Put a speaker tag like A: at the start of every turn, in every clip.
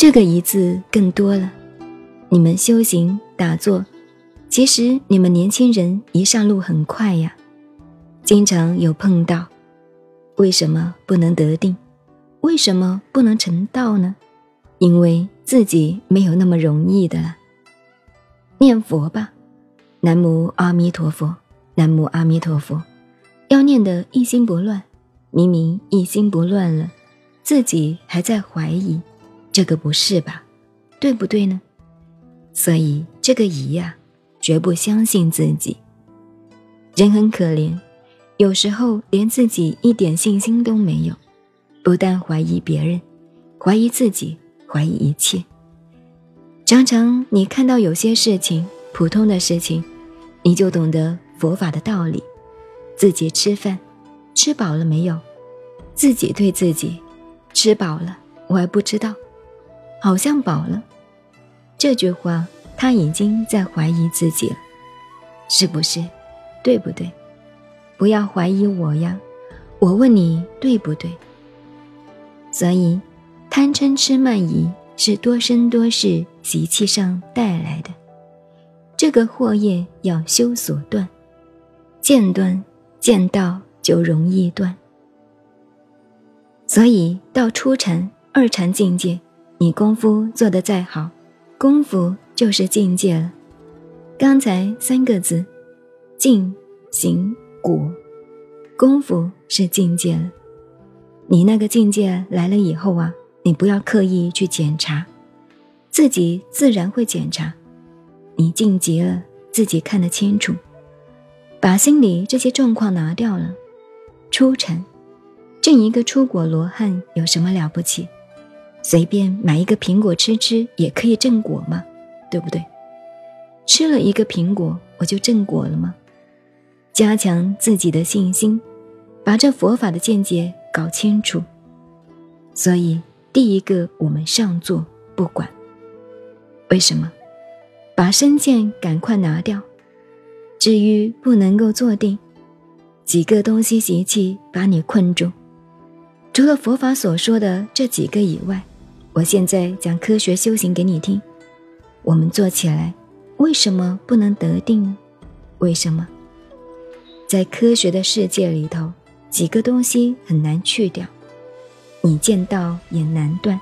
A: 这个一字更多了。你们修行打坐，其实你们年轻人一上路很快呀，经常有碰到。为什么不能得定？为什么不能成道呢？因为自己没有那么容易的了。念佛吧，南无阿弥陀佛，南无阿弥陀佛，要念得一心不乱。明明一心不乱了，自己还在怀疑，这个不是吧？对不对呢？所以这个疑呀，绝不相信自己。人很可怜。有时候连自己一点信心都没有，不但怀疑别人，怀疑自己，怀疑一切。常常你看到有些事情，普通的事情，你就懂得佛法的道理。自己吃饭，吃饱了没有？自己对自己，吃饱了，我还不知道，好像饱了。这句话他已经在怀疑自己了，是不是？对不对？不要怀疑我呀，我问你对不对？所以，贪嗔痴慢疑是多生多世习气上带来的，这个祸业要修所断，见断见到就容易断。所以到初禅、二禅境界，你功夫做得再好，功夫就是境界了。刚才三个字，静行。果，功夫是境界了。你那个境界来了以后啊，你不要刻意去检查，自己自然会检查。你晋级了，自己看得清楚，把心里这些状况拿掉了。出尘，挣一个出果罗汉有什么了不起？随便买一个苹果吃吃也可以正果嘛，对不对？吃了一个苹果，我就正果了吗？加强自己的信心，把这佛法的见解搞清楚。所以，第一个我们上座不管。为什么？把身见赶快拿掉。至于不能够坐定，几个东西习气把你困住。除了佛法所说的这几个以外，我现在讲科学修行给你听。我们做起来，为什么不能得定？为什么？在科学的世界里头，几个东西很难去掉，你见道也难断，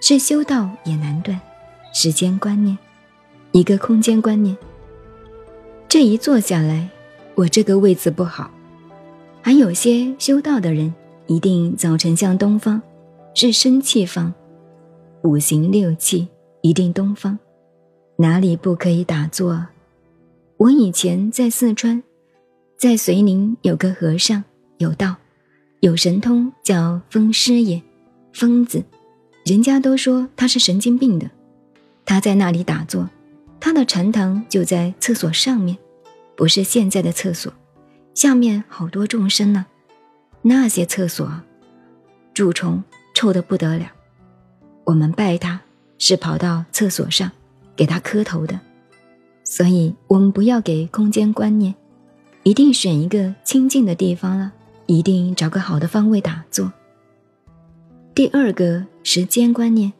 A: 是修道也难断。时间观念，一个空间观念。这一坐下来，我这个位子不好。还有些修道的人，一定早晨向东方，是生气方，五行六气一定东方，哪里不可以打坐？我以前在四川。在遂宁有个和尚，有道，有神通，叫疯师爷，疯子，人家都说他是神经病的。他在那里打坐，他的禅堂就在厕所上面，不是现在的厕所，下面好多众生呢。那些厕所，蛀虫臭得不得了。我们拜他，是跑到厕所上给他磕头的。所以，我们不要给空间观念。一定选一个清静的地方了，一定找个好的方位打坐。第二个时间观念，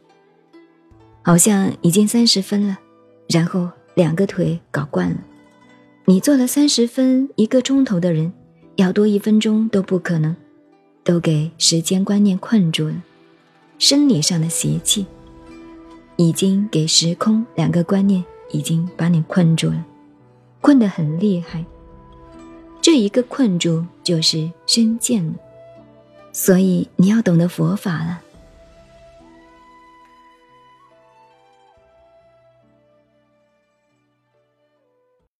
A: 好像已经三十分了，然后两个腿搞惯了。你做了三十分一个钟头的人，要多一分钟都不可能，都给时间观念困住了。生理上的邪气，已经给时空两个观念已经把你困住了，困得很厉害。这一个困住就是身见了，所以你要懂得佛法了。